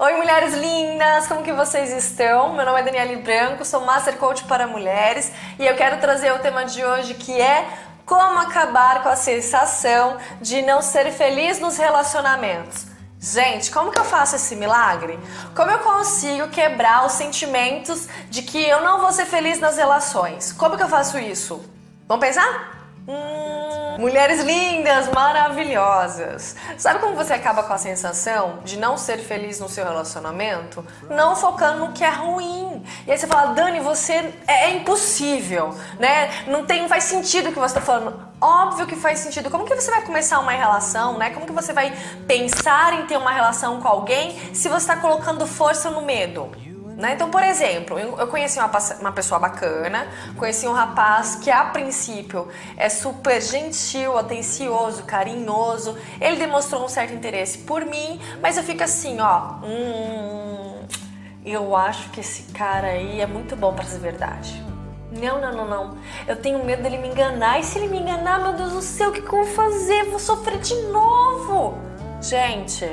Oi, mulheres lindas! Como que vocês estão? Meu nome é Daniele Branco, sou Master Coach para mulheres e eu quero trazer o tema de hoje que é como acabar com a sensação de não ser feliz nos relacionamentos. Gente, como que eu faço esse milagre? Como eu consigo quebrar os sentimentos de que eu não vou ser feliz nas relações? Como que eu faço isso? Vamos pensar? Hum, Mulheres lindas, maravilhosas. Sabe como você acaba com a sensação de não ser feliz no seu relacionamento? Não focando no que é ruim. E aí você fala, Dani, você é, é impossível, né? Não tem, faz sentido o que você está falando. Óbvio que faz sentido. Como que você vai começar uma relação, né? Como que você vai pensar em ter uma relação com alguém se você está colocando força no medo? Né? Então, por exemplo, eu conheci uma, uma pessoa bacana, conheci um rapaz que a princípio é super gentil, atencioso, carinhoso. Ele demonstrou um certo interesse por mim, mas eu fico assim, ó, hum, eu acho que esse cara aí é muito bom para ser verdade. Não, não, não, não. Eu tenho medo dele me enganar. E se ele me enganar, meu Deus do céu, o que, que eu vou fazer? Vou sofrer de novo. Gente,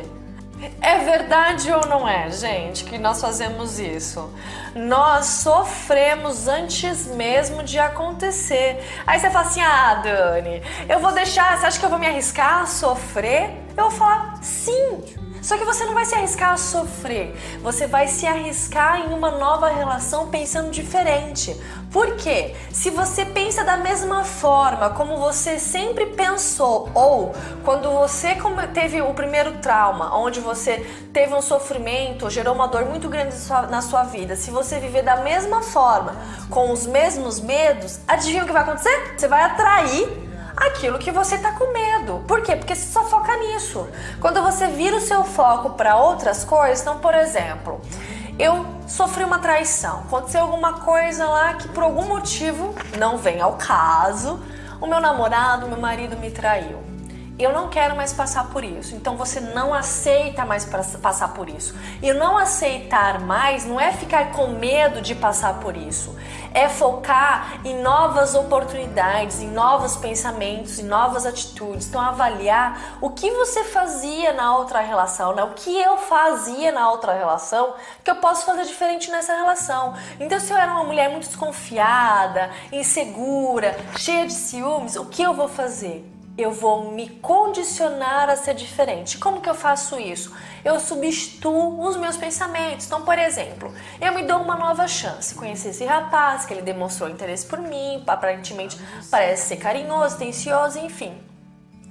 é verdade ou não é, gente, que nós fazemos isso? Nós sofremos antes mesmo de acontecer. Aí você fala assim: ah, Dani, eu vou deixar, você acha que eu vou me arriscar a sofrer? Eu vou falar: sim, só que você não vai se arriscar a sofrer, você vai se arriscar em uma nova relação pensando diferente. Por quê? Se você pensa da mesma forma como você sempre pensou, ou quando você teve o primeiro trauma, onde você teve um sofrimento, gerou uma dor muito grande na sua vida, se você viver da mesma forma, com os mesmos medos, adivinha o que vai acontecer? Você vai atrair aquilo que você tá com medo. Por quê? Porque você só foca nisso. Quando você vira o seu foco para outras coisas, então, por exemplo, eu sofri uma traição, aconteceu alguma coisa lá que por algum motivo não vem ao caso, o meu namorado, meu marido me traiu eu não quero mais passar por isso. Então você não aceita mais passar por isso. E não aceitar mais não é ficar com medo de passar por isso. É focar em novas oportunidades, em novos pensamentos, em novas atitudes. Então avaliar o que você fazia na outra relação, né? o que eu fazia na outra relação, que eu posso fazer diferente nessa relação. Então se eu era uma mulher muito desconfiada, insegura, cheia de ciúmes, o que eu vou fazer? Eu vou me condicionar a ser diferente. Como que eu faço isso? Eu substituo os meus pensamentos. Então, por exemplo, eu me dou uma nova chance. Conheci esse rapaz que ele demonstrou interesse por mim, aparentemente parece ser carinhoso, atencioso, enfim.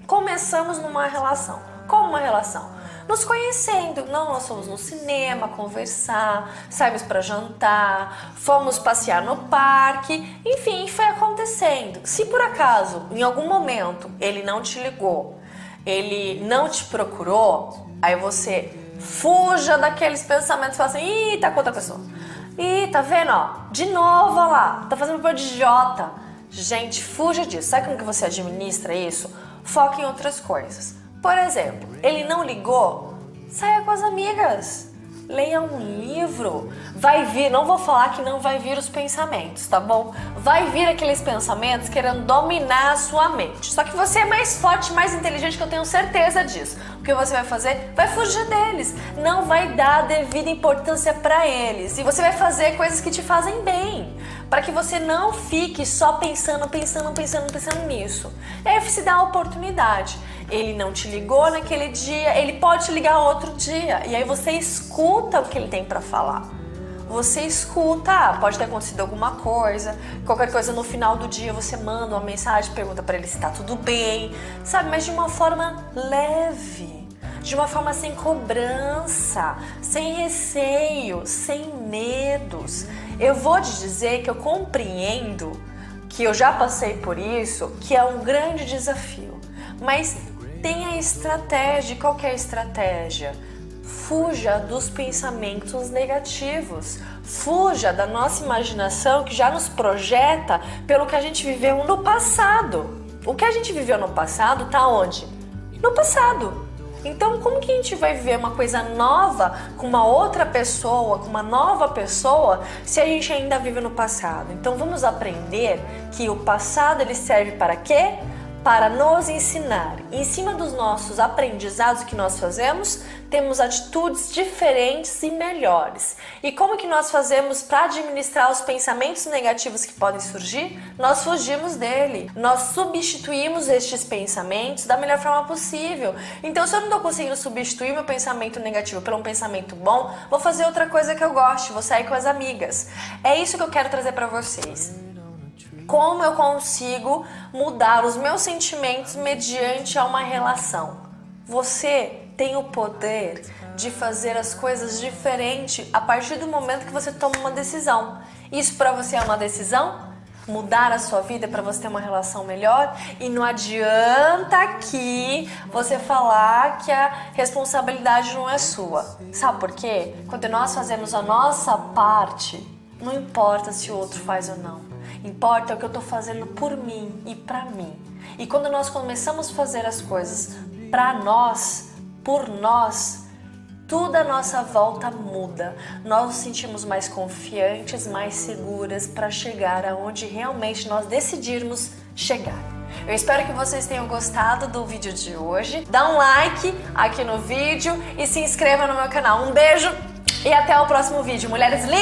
Começamos numa relação. Como uma relação? nos conhecendo. Não, nós fomos no cinema conversar, saímos para jantar, fomos passear no parque, enfim, foi acontecendo. Se por acaso, em algum momento, ele não te ligou, ele não te procurou, aí você fuja daqueles pensamentos e fala assim: ih, tá com outra pessoa. Ih, tá vendo, ó? De novo, ó lá, tá fazendo por de Jota. Gente, fuja disso. Sabe como que você administra isso? Foca em outras coisas. Por exemplo, ele não ligou? Saia com as amigas. Leia um livro. Vai vir, não vou falar que não vai vir os pensamentos, tá bom? Vai vir aqueles pensamentos querendo dominar a sua mente. Só que você é mais forte, mais inteligente, que eu tenho certeza disso. O que você vai fazer? Vai fugir deles. Não vai dar devida importância para eles. E você vai fazer coisas que te fazem bem para que você não fique só pensando, pensando, pensando, pensando nisso. E aí você dá a oportunidade. Ele não te ligou naquele dia, ele pode te ligar outro dia. E aí você escuta o que ele tem para falar. Você escuta, ah, pode ter acontecido alguma coisa, qualquer coisa no final do dia você manda uma mensagem, pergunta para ele se tá tudo bem, sabe? Mas de uma forma leve, de uma forma sem cobrança, sem receio, sem medos. Eu vou te dizer que eu compreendo que eu já passei por isso, que é um grande desafio. Mas tenha estratégia, qualquer é estratégia. Fuja dos pensamentos negativos. Fuja da nossa imaginação que já nos projeta pelo que a gente viveu no passado. O que a gente viveu no passado está onde? No passado. Então, como que a gente vai viver uma coisa nova com uma outra pessoa, com uma nova pessoa, se a gente ainda vive no passado? Então, vamos aprender que o passado ele serve para quê? Para nos ensinar. Em cima dos nossos aprendizados que nós fazemos, temos atitudes diferentes e melhores. E como que nós fazemos para administrar os pensamentos negativos que podem surgir? Nós fugimos dele. Nós substituímos estes pensamentos da melhor forma possível. Então, se eu não estou conseguindo substituir meu pensamento negativo por um pensamento bom, vou fazer outra coisa que eu gosto, vou sair com as amigas. É isso que eu quero trazer para vocês como eu consigo mudar os meus sentimentos mediante a uma relação. Você tem o poder de fazer as coisas diferente a partir do momento que você toma uma decisão. Isso para você é uma decisão? Mudar a sua vida para você ter uma relação melhor e não adianta aqui você falar que a responsabilidade não é sua. Sabe por quê? Quando nós fazemos a nossa parte, não importa se o outro faz ou não. Importa o que eu estou fazendo por mim e para mim. E quando nós começamos a fazer as coisas para nós, por nós, tudo à nossa volta muda. Nós nos sentimos mais confiantes, mais seguras para chegar aonde realmente nós decidirmos chegar. Eu espero que vocês tenham gostado do vídeo de hoje. Dá um like aqui no vídeo e se inscreva no meu canal. Um beijo e até o próximo vídeo. Mulheres lindas!